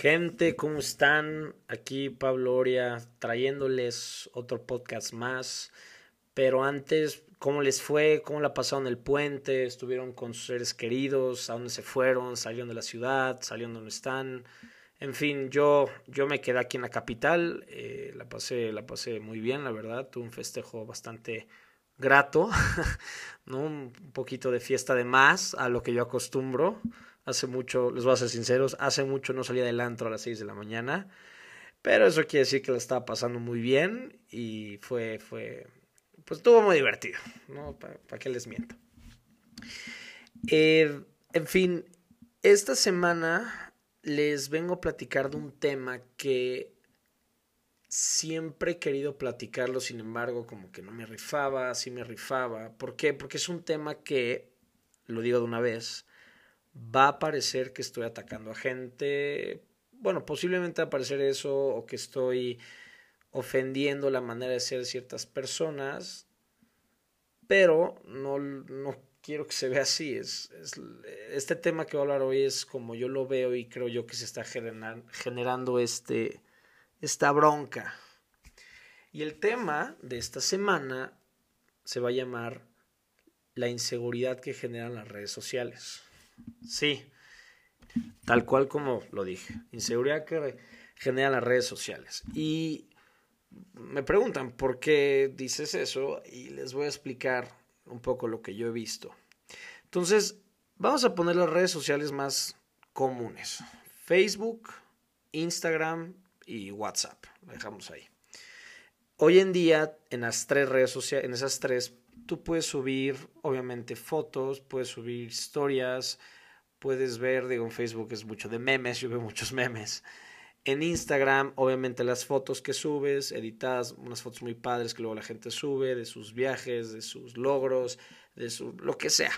Gente, ¿cómo están? Aquí Pablo Oria trayéndoles otro podcast más. Pero antes, ¿cómo les fue? ¿Cómo la pasaron el puente? ¿Estuvieron con sus seres queridos? ¿A dónde se fueron? ¿Salieron de la ciudad? ¿Salieron donde están? En fin, yo, yo me quedé aquí en la capital. Eh, la, pasé, la pasé muy bien, la verdad. Tuve un festejo bastante grato, ¿no? Un poquito de fiesta de más a lo que yo acostumbro. Hace mucho, les voy a ser sinceros, hace mucho no salía del antro a las 6 de la mañana. Pero eso quiere decir que la estaba pasando muy bien y fue, fue, pues estuvo muy divertido, ¿no? ¿Para qué les miento? Eh, en fin, esta semana les vengo a platicar de un tema que siempre he querido platicarlo, sin embargo, como que no me rifaba, sí me rifaba. ¿Por qué? Porque es un tema que, lo digo de una vez, va a parecer que estoy atacando a gente. Bueno, posiblemente va a parecer eso o que estoy ofendiendo la manera de ser de ciertas personas, pero no, no quiero que se vea así. Es, es, este tema que voy a hablar hoy es como yo lo veo y creo yo que se está generando este, esta bronca. Y el tema de esta semana se va a llamar la inseguridad que generan las redes sociales. Sí, tal cual como lo dije, inseguridad que generan las redes sociales. Y me preguntan por qué dices eso y les voy a explicar un poco lo que yo he visto. Entonces, vamos a poner las redes sociales más comunes. Facebook, Instagram y WhatsApp. Lo dejamos ahí. Hoy en día, en las tres redes sociales, en esas tres tú puedes subir, obviamente, fotos, puedes subir historias, puedes ver, digo, en Facebook es mucho de memes, yo veo muchos memes. En Instagram, obviamente, las fotos que subes, editadas, unas fotos muy padres que luego la gente sube, de sus viajes, de sus logros, de su, lo que sea.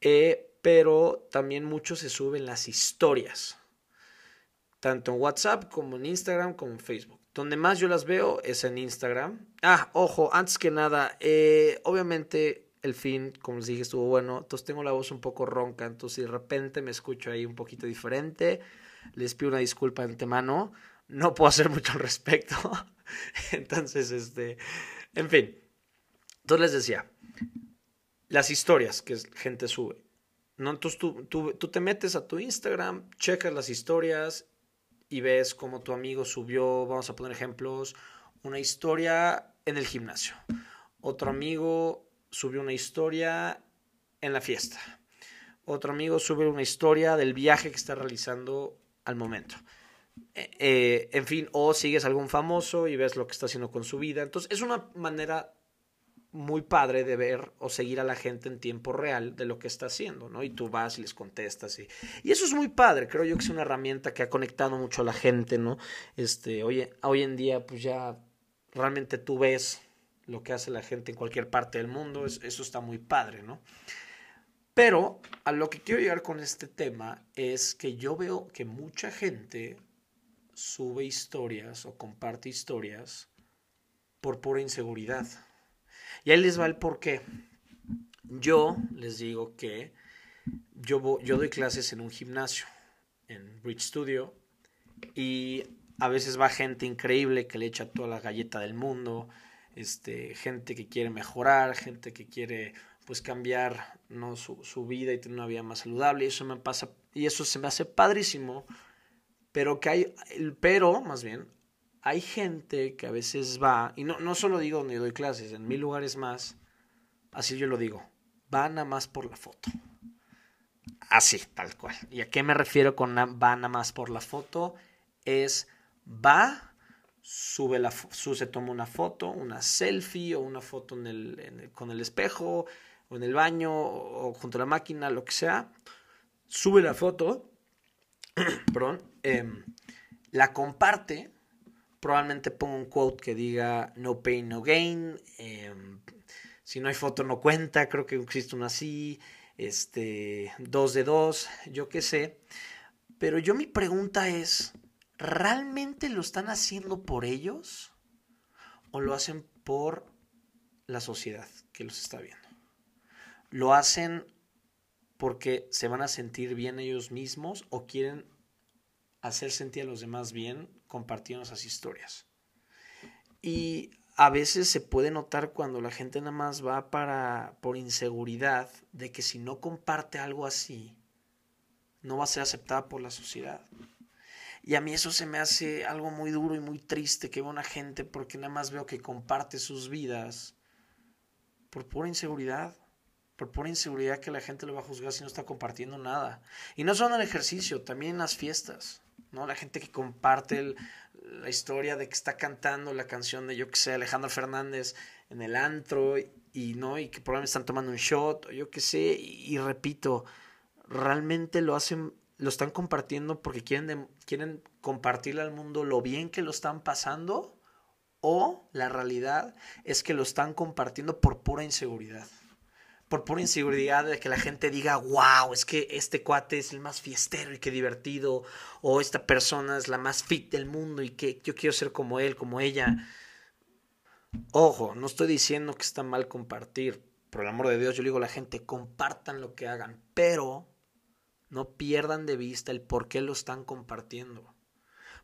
Eh, pero también mucho se suben las historias, tanto en WhatsApp como en Instagram como en Facebook. Donde más yo las veo es en Instagram. Ah, ojo, antes que nada, eh, obviamente el fin, como les dije, estuvo bueno. Entonces tengo la voz un poco ronca. Entonces si de repente me escucho ahí un poquito diferente, les pido una disculpa de antemano. No puedo hacer mucho al respecto. Entonces, este, en fin. Entonces les decía, las historias que gente sube. ¿no? Entonces tú, tú, tú te metes a tu Instagram, checas las historias y ves cómo tu amigo subió, vamos a poner ejemplos, una historia en el gimnasio. Otro amigo subió una historia en la fiesta. Otro amigo sube una historia del viaje que está realizando al momento. Eh, eh, en fin, o sigues a algún famoso y ves lo que está haciendo con su vida. Entonces es una manera muy padre de ver o seguir a la gente en tiempo real de lo que está haciendo, ¿no? Y tú vas y les contestas y, eso es muy padre, creo yo que es una herramienta que ha conectado mucho a la gente, ¿no? Este, hoy, hoy en día pues ya realmente tú ves lo que hace la gente en cualquier parte del mundo, eso está muy padre, ¿no? Pero a lo que quiero llegar con este tema es que yo veo que mucha gente sube historias o comparte historias por pura inseguridad y ahí les va el por qué. Yo les digo que yo, yo doy clases en un gimnasio, en Bridge Studio, y a veces va gente increíble que le echa toda la galleta del mundo, este, gente que quiere mejorar, gente que quiere pues cambiar ¿no? su, su vida y tener una vida más saludable, y eso me pasa, y eso se me hace padrísimo, pero que hay, pero más bien, hay gente que a veces va, y no, no solo digo donde doy clases, en mil lugares más, así yo lo digo, va nada más por la foto. Así, tal cual. ¿Y a qué me refiero con va nada más por la foto? Es va, sube la, se toma una foto, una selfie o una foto en el, con el espejo o en el baño o, junto a la máquina, lo que sea. Sube la foto, perdón, em, la comparte probablemente pongo un quote que diga no pain, no gain. Em, si no hay foto no cuenta, creo que existe una así. Este, dos de dos, yo qué sé. Pero yo mi pregunta es, ¿realmente lo están haciendo por ellos? ¿O lo hacen por la sociedad que los está viendo? ¿Lo hacen porque se van a sentir bien ellos mismos o quieren hacer sentir a los demás bien compartiendo esas historias. Y a veces se puede notar cuando la gente nada más va para por inseguridad de que si no comparte algo así no va a ser aceptada por la sociedad. Y a mí eso se me hace algo muy duro y muy triste que veo una gente porque nada más veo que comparte sus vidas por pura inseguridad por pura inseguridad que la gente lo va a juzgar si no está compartiendo nada. Y no solo en el ejercicio, también en las fiestas, ¿no? La gente que comparte la historia de que está cantando la canción de, yo que sé, Alejandro Fernández en el antro y, ¿no? Y que probablemente están tomando un shot, o yo qué sé, y, repito, realmente lo hacen, lo están compartiendo porque quieren, quieren compartirle al mundo lo bien que lo están pasando o la realidad es que lo están compartiendo por pura inseguridad por pura inseguridad de que la gente diga, wow, es que este cuate es el más fiestero y qué divertido, o esta persona es la más fit del mundo y que yo quiero ser como él, como ella. Ojo, no estoy diciendo que está mal compartir, por el amor de Dios, yo digo a la gente, compartan lo que hagan, pero no pierdan de vista el por qué lo están compartiendo.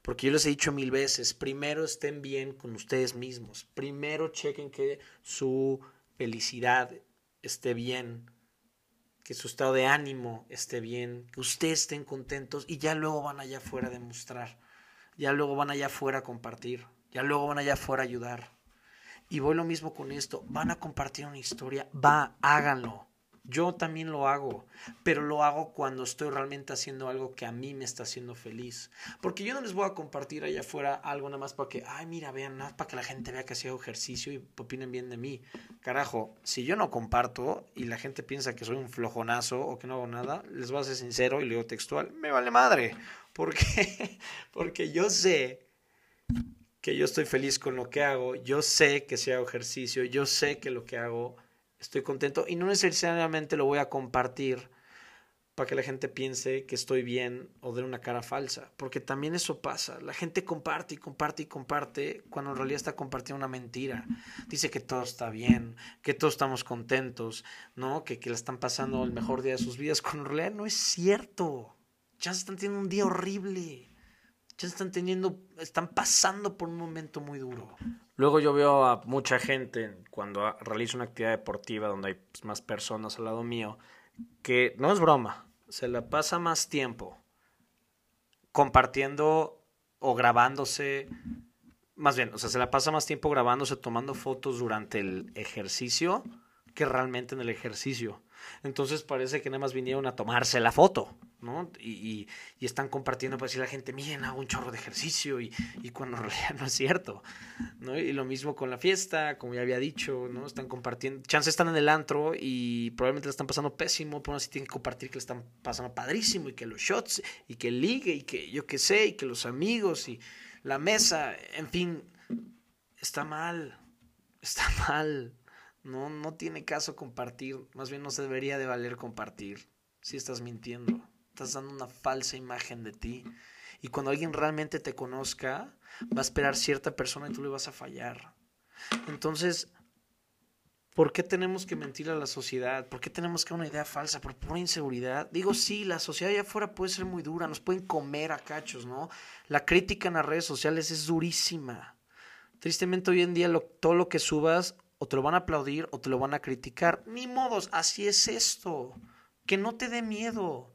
Porque yo les he dicho mil veces, primero estén bien con ustedes mismos, primero chequen que su felicidad esté bien, que su estado de ánimo esté bien, que ustedes estén contentos y ya luego van allá afuera a demostrar, ya luego van allá afuera a compartir, ya luego van allá afuera a ayudar. Y voy lo mismo con esto, van a compartir una historia, va, háganlo. Yo también lo hago, pero lo hago cuando estoy realmente haciendo algo que a mí me está haciendo feliz. Porque yo no les voy a compartir allá afuera algo nada más para que, ay, mira, vean, nada para que la gente vea que hago ejercicio y opinen bien de mí. Carajo, si yo no comparto y la gente piensa que soy un flojonazo o que no hago nada, les voy a ser sincero y leo textual, me vale madre. ¿Por qué? Porque yo sé que yo estoy feliz con lo que hago, yo sé que si hago ejercicio, yo sé que lo que hago estoy contento y no necesariamente lo voy a compartir para que la gente piense que estoy bien o de una cara falsa, porque también eso pasa. La gente comparte y comparte y comparte cuando en realidad está compartiendo una mentira. Dice que todo está bien, que todos estamos contentos, ¿no? Que, que le están pasando el mejor día de sus vidas, cuando en realidad no es cierto. Ya se están teniendo un día horrible. Ya están teniendo, están pasando por un momento muy duro. Luego yo veo a mucha gente cuando realizo una actividad deportiva donde hay pues, más personas al lado mío, que no es broma, se la pasa más tiempo compartiendo o grabándose, más bien, o sea, se la pasa más tiempo grabándose, tomando fotos durante el ejercicio que realmente en el ejercicio. Entonces parece que nada más vinieron a tomarse la foto, ¿no? Y, están compartiendo para decir a la gente, miren, hago un chorro de ejercicio y, cuando en no es cierto, ¿no? Y lo mismo con la fiesta, como ya había dicho, ¿no? Están compartiendo, chance están en el antro y probablemente le están pasando pésimo, pero así tienen que compartir que le están pasando padrísimo y que los shots y que el ligue y que yo qué sé y que los amigos y la mesa, en fin, está mal, está mal. No, no tiene caso compartir, más bien no se debería de valer compartir si estás mintiendo, estás dando una falsa imagen de ti. Y cuando alguien realmente te conozca, va a esperar cierta persona y tú le vas a fallar. Entonces, ¿por qué tenemos que mentir a la sociedad? ¿Por qué tenemos que una idea falsa? ¿Por pura inseguridad? Digo, sí, la sociedad allá afuera puede ser muy dura, nos pueden comer a cachos, ¿no? La crítica en las redes sociales es durísima. Tristemente hoy en día todo lo que subas o te lo van a aplaudir o te lo van a criticar. Ni modos, así es esto. Que no te dé miedo.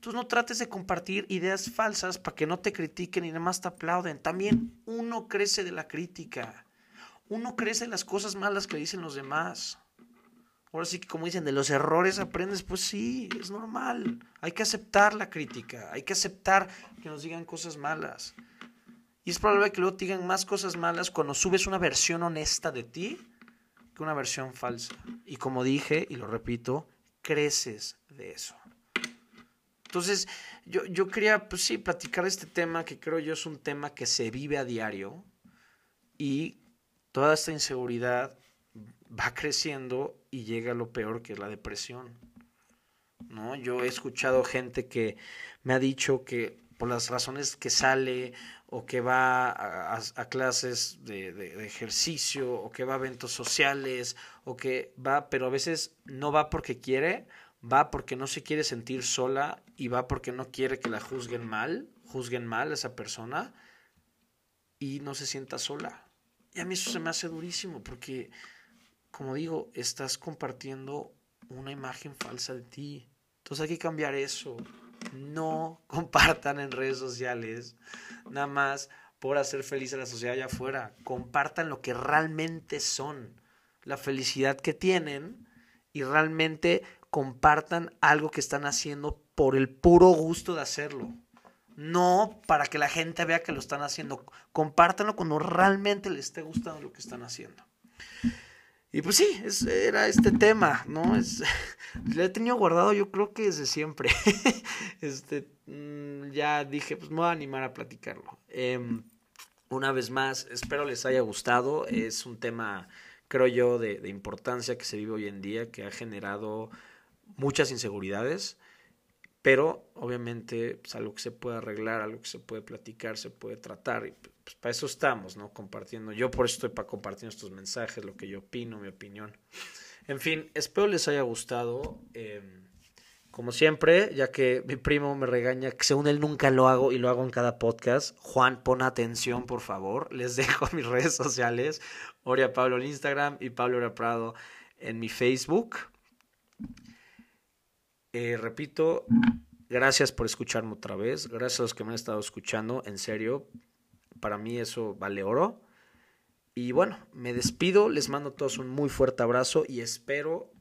Tú no trates de compartir ideas falsas para que no te critiquen y nada más te aplauden. También uno crece de la crítica. Uno crece de las cosas malas que dicen los demás. Ahora sí que como dicen, de los errores aprendes, pues sí, es normal. Hay que aceptar la crítica, hay que aceptar que nos digan cosas malas. Y es probable que luego te digan más cosas malas cuando subes una versión honesta de ti que una versión falsa. Y como dije, y lo repito, creces de eso. Entonces, yo, yo quería, pues sí, platicar este tema que creo yo es un tema que se vive a diario y toda esta inseguridad va creciendo y llega a lo peor que es la depresión. ¿no? Yo he escuchado gente que me ha dicho que por las razones que sale o que va a, clases de, ejercicio o que va a eventos sociales o que va, pero a veces no va porque quiere, va porque no se quiere sentir sola y va porque no quiere que la juzguen mal, juzguen mal a esa persona y no se sienta sola. Y a mí eso se me hace durísimo porque, como digo, estás compartiendo una imagen falsa de ti. Entonces hay que cambiar eso. No compartan en redes sociales nada más por hacer feliz a la sociedad allá afuera. Compartan lo que realmente son, la felicidad que tienen y realmente compartan algo que están haciendo por el puro gusto de hacerlo. No para que la gente vea que lo están haciendo. Compártanlo cuando realmente les esté gustando lo que están haciendo. Y pues sí, era este tema, ¿no? Es, le he tenido guardado yo creo que desde siempre. este, mm, ya dije, pues me voy a animar a platicarlo. Em, una vez más, espero les haya gustado. Es un tema, creo yo, de importancia que se vive hoy en día, que ha generado muchas inseguridades. Pero obviamente pues, algo que se puede arreglar, algo que se puede platicar, se puede tratar. Y pues para eso estamos, ¿no? Compartiendo. Yo por eso estoy para compartir estos mensajes, lo que yo opino, mi opinión. En fin, espero les haya gustado. Em, como siempre, ya que mi primo me regaña, que según él nunca lo hago y lo hago en cada podcast. Juan, pon atención, por favor. Les dejo mis redes sociales. Oria Pablo en Instagram y Pablo Oria Prado en mi Facebook. Eh, repito, gracias por escucharme otra vez. Gracias a los que me han estado escuchando. En serio, para mí eso vale oro. Y bueno, me despido. Les mando a todos un muy fuerte abrazo y espero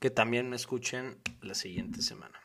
que también me escuchen la siguiente semana.